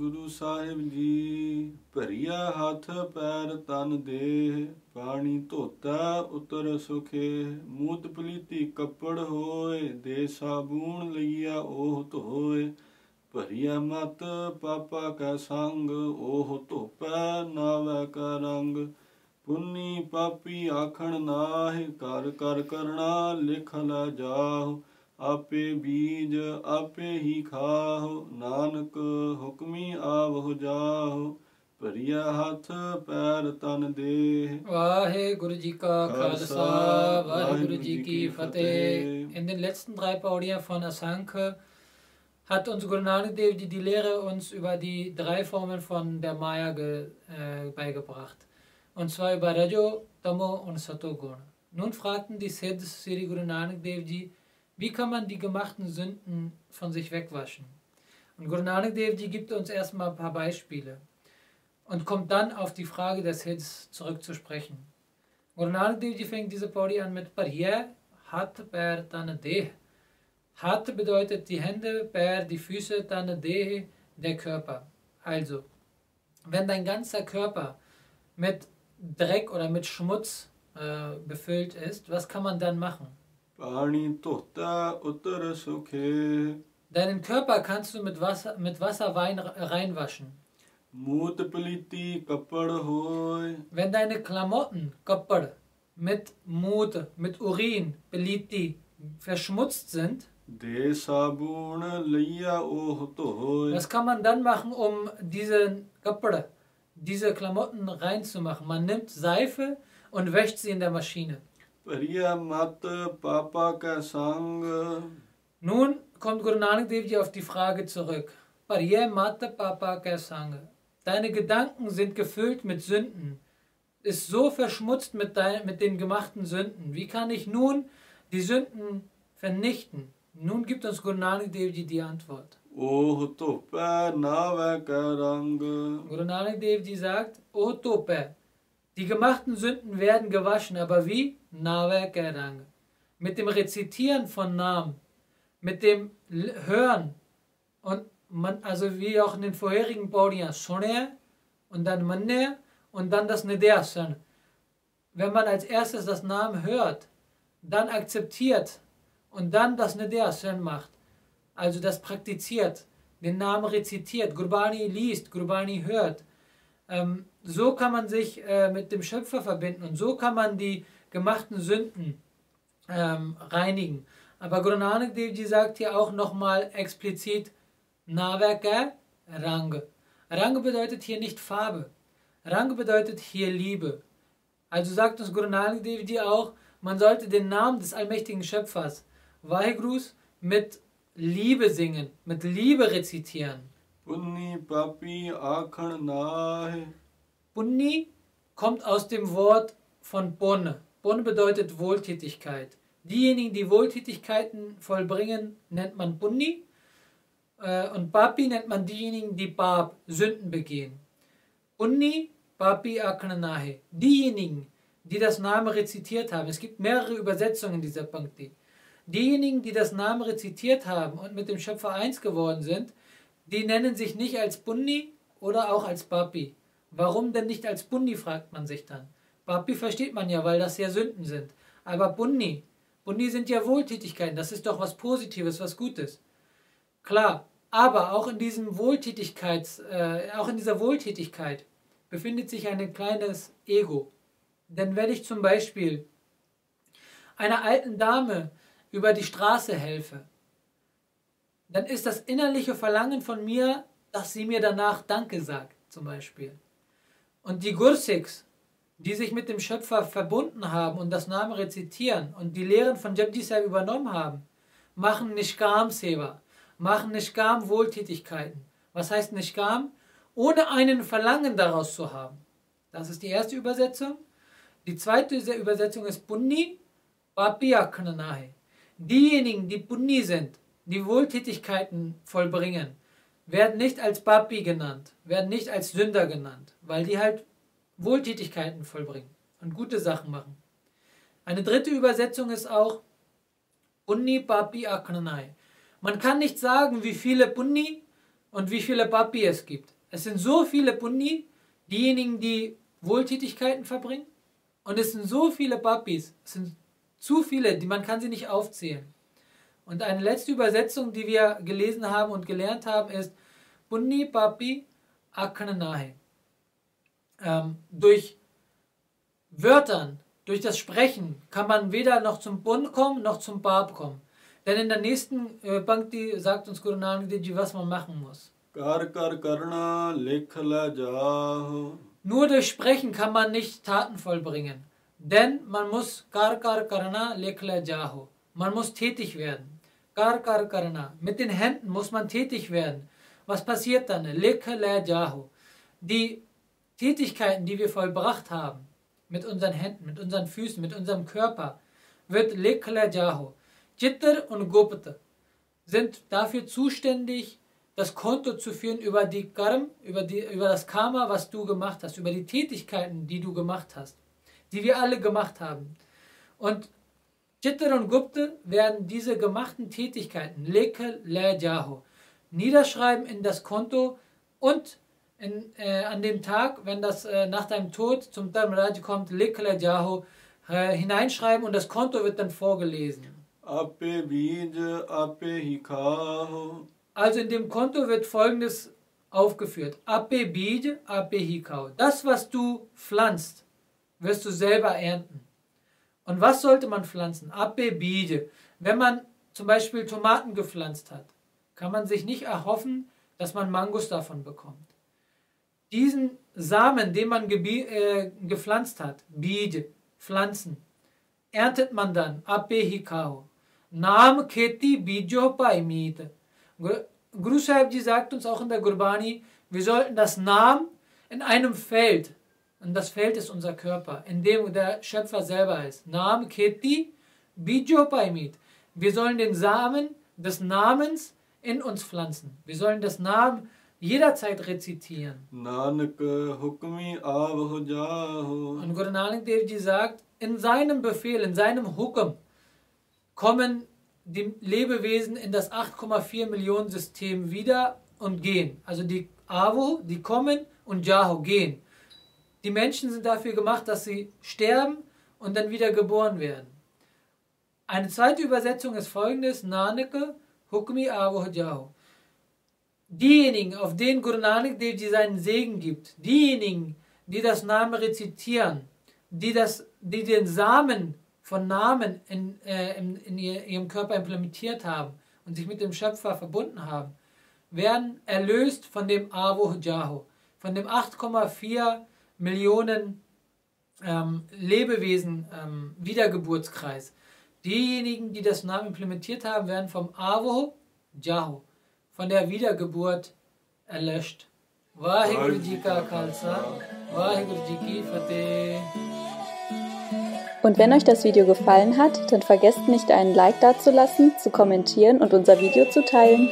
ਗੁਰੂ ਸਾਹਿਬ ਜੀ, ਭਰੀਆ ਹੱਥ ਪੈਰ ਤਨ ਦੇਹ, ਪਾਣੀ ਧੋਤਾ ਉਤਰ ਸੁਖੇ, ਮੂਤ ਪਲੀਤੀ ਕੱਪੜ ਹੋਏ, ਦੇ ਸਾਬੂਣ ਲਈਆ ਉਹ ਧੋਏ। ਭਰੀਆ ਮਤ ਪਾਪਾ ਕਾ ਸੰਗ, ਉਹ ਧੋਪੈ ਨਾਵੈ ਕਾ ਰੰਗ। ਪੁੰਨੀ ਪਾਪੀ ਆਖਣ ਨਾਹਿ ਕਰ ਕਰ ਕਰਣਾ ਲਿਖ ਲੈ ਜਾਹੁ। ਆਪੇ ਬੀਜ ਆਪੇ ਹੀ ਖਾਹੁ ਨਾਨਕ ਹੁਕਮੀ ਆਵਹੁ ਜਾਹੁ ਭਰੀਆ ਹੱਥ ਪੈਰ ਤਨ ਦੇਹ Vaheguru Ji ka Khalsa, Khalsa, Vaheguru Ji Vaheguru ki Ji Fateh. Fateh. In den letzten drei Paudien von Asanke hat uns Guru Nanak Dev Ji die Lehre uns über die drei Formen von der Maya ge, äh, beigebracht. Und zwar über Rajo, Tamo und Satogun. Nun fragten die Siddhs Sri Guru Nanak Dev Ji, wie kann man die gemachten Sünden von sich wegwaschen? Und Guru Nanak Dev Ji gibt uns erstmal ein paar Beispiele und kommt dann auf die Frage des Hits zurückzusprechen. Guru Nanak Dev Ji fängt diese Paudi an mit Parye, Hat, Per, Tane, Deh. Hat bedeutet die Hände, Per, die Füße, Tane, Deh, der Körper. Also, wenn dein ganzer Körper mit Dreck oder mit Schmutz äh, befüllt ist, was kann man dann machen? Deinen Körper kannst du mit Wasser, mit Wasser rein, reinwaschen. Wenn deine Klamotten, mit Mut, mit Urin, Beliti, verschmutzt sind, was kann man dann machen, um diese diese Klamotten reinzumachen? Man nimmt Seife und wäscht sie in der Maschine. प्रिय मत पापा का Nun kommt Guru Nanak Dev auf die Frage zurück. Pariye mat papa ka. Deine Gedanken sind gefüllt mit Sünden, ist so verschmutzt mit, dein, mit den gemachten Sünden. Wie kann ich nun die Sünden vernichten? Nun gibt uns Guru Nanak Dev die Antwort. Oh Tope Navakarang. Guru Nanak Dev sagt, Oh Tope, die gemachten Sünden werden gewaschen, aber wie? Nave Kerang. Mit dem Rezitieren von Namen, mit dem Hören und man, also wie auch in den vorherigen Paudias, Soner und dann Manner und dann das Nedersan. Wenn man als erstes das Namen hört, dann akzeptiert und dann das Nedersan macht, also das praktiziert, den Namen rezitiert, Gurbani liest, Gurbani hört, ähm, so kann man sich äh, mit dem Schöpfer verbinden und so kann man die gemachten Sünden ähm, reinigen. Aber Guru Nanak Dev sagt hier auch nochmal explizit Navaka Rang. Rang bedeutet hier nicht Farbe. Rang bedeutet hier Liebe. Also sagt uns Guru Nanak Dev auch, man sollte den Namen des allmächtigen Schöpfers Vahegrus mit Liebe singen, mit Liebe rezitieren. Punni Papi Akhan Nahe. Punni kommt aus dem Wort von Bonne. Bonne bedeutet Wohltätigkeit. Diejenigen, die Wohltätigkeiten vollbringen, nennt man Punni. Äh, Und Papi nennt man diejenigen, die Bab, Sünden begehen. Punni, Papi Aknanahe. Diejenigen, die das Name rezitiert haben. Es gibt mehrere Übersetzungen dieser Punkte. Diejenigen, die das Name rezitiert haben und mit dem Schöpfer eins geworden sind, die nennen sich nicht als Punni oder auch als Papi. Warum denn nicht als Bunni, fragt man sich dann. Papi versteht man ja, weil das ja Sünden sind. Aber Bunni, Bunni sind ja Wohltätigkeiten, das ist doch was Positives, was Gutes. Klar, aber auch in diesem Wohltätigkeits, äh, auch in dieser Wohltätigkeit befindet sich ein kleines Ego. Denn wenn ich zum Beispiel einer alten Dame über die Straße helfe, dann ist das innerliche Verlangen von mir, dass sie mir danach Danke sagt, zum Beispiel. Und die Gursiks, die sich mit dem Schöpfer verbunden haben und das Name rezitieren und die Lehren von Jabji Sahib übernommen haben, machen Nishkam Seva, machen Nishkam Wohltätigkeiten. Was heißt Nishkam? Ohne einen Verlangen daraus zu haben. Das ist die erste Übersetzung. Die zweite Übersetzung ist Punni Papiyaknanahe. Diejenigen, die Punni sind, die Wohltätigkeiten vollbringen, werden nicht als Papi genannt, werden nicht als Sünder genannt, weil die halt Wohltätigkeiten vollbringen und gute Sachen machen. Eine dritte Übersetzung ist auch Punni Papi Aknanai. Man kann nicht sagen, wie viele Punni und wie viele Papi es gibt. Es sind so viele Pundi, diejenigen, die Wohltätigkeiten verbringen. Und es sind so viele Papis, es sind zu viele, die man kann sie nicht aufzählen. Und eine letzte Übersetzung, die wir gelesen haben und gelernt haben, ist Punni Papi Akanahe. Ähm, durch Wörtern, durch das Sprechen kann man weder noch zum Bund kommen, noch zum Bab kommen. Denn in der nächsten äh, Bhakti sagt uns Guru Nanak Dev Ji, was man machen muss. Nur durch Sprechen kann man nicht Taten vollbringen. Denn man muss kar kar karna lekhla jaho. Man muss tätig werden. Kar kar karna. Mit den Händen muss man tätig werden. Was passiert dann? Lekhla jaho. Die Tätigkeiten, die wir vollbracht haben, mit unseren Händen, mit unseren Füßen, mit unserem Körper, wird lekhla jaho. Chitter und Gopta sind dafür zuständig, das Konto zu führen über die Karm, über, die, über das Karma, was du gemacht hast, über die Tätigkeiten, die du gemacht hast, die wir alle gemacht haben. Und Chitter und Gupte werden diese gemachten Tätigkeiten, Leke Le Jaho, niederschreiben in das Konto und in, äh, an dem Tag, wenn das äh, nach deinem Tod zum Dharmaraj kommt, Leke Le Jaho, äh, hineinschreiben und das Konto wird dann vorgelesen. Also in dem Konto wird folgendes aufgeführt. Ape Bij, Ape Hikao. Das, was du pflanzt, wirst du selber ernten. Und was sollte man pflanzen? Ape Bij. Wenn man zum Beispiel Tomaten gepflanzt hat, kann man sich nicht erhoffen, dass man Mangos davon bekommt. Diesen Samen, den man äh, gepflanzt hat, Bij, Pflanzen, erntet man dann, Ape Hikao. Nam Keti Bijo Paimit. Guru Sahib Ji sagt uns auch in der Gurbani, wir sollten das Nam in einem Feld, und das Feld ist unser Körper, in dem der Schöpfer selber ist. Nam Keti Bijo Paimit. Wir sollen den Samen des Namens in uns pflanzen. Wir sollen das Namen jederzeit rezitieren. Nanak Hukmi Und Guru Nanak Dev Ji sagt, in seinem Befehl, in seinem Hukum, kommen die Lebewesen in das 8,4 Millionen System wieder und gehen. Also die Avo, die kommen und Jaho gehen. Die Menschen sind dafür gemacht, dass sie sterben und dann wieder geboren werden. Eine zweite Übersetzung ist folgendes: Naneke Hukmi Avo Jaho. Diejenigen, auf denen Guru Nanak Dev seinen Segen gibt, diejenigen, die das Namen rezitieren, die, das, die den Samen von Namen in, äh, in, in ihrem Körper implementiert haben und sich mit dem Schöpfer verbunden haben, werden erlöst von dem Avo Jaho, von dem 8,4 Millionen ähm, Lebewesen ähm, Wiedergeburtskreis. Diejenigen, die das Namen implementiert haben, werden vom Avo Jaho, von der Wiedergeburt erlöscht. Ka Khalsa, ki Fateh. Und wenn euch das Video gefallen hat, dann vergesst nicht einen Like dazulassen, zu kommentieren und unser Video zu teilen.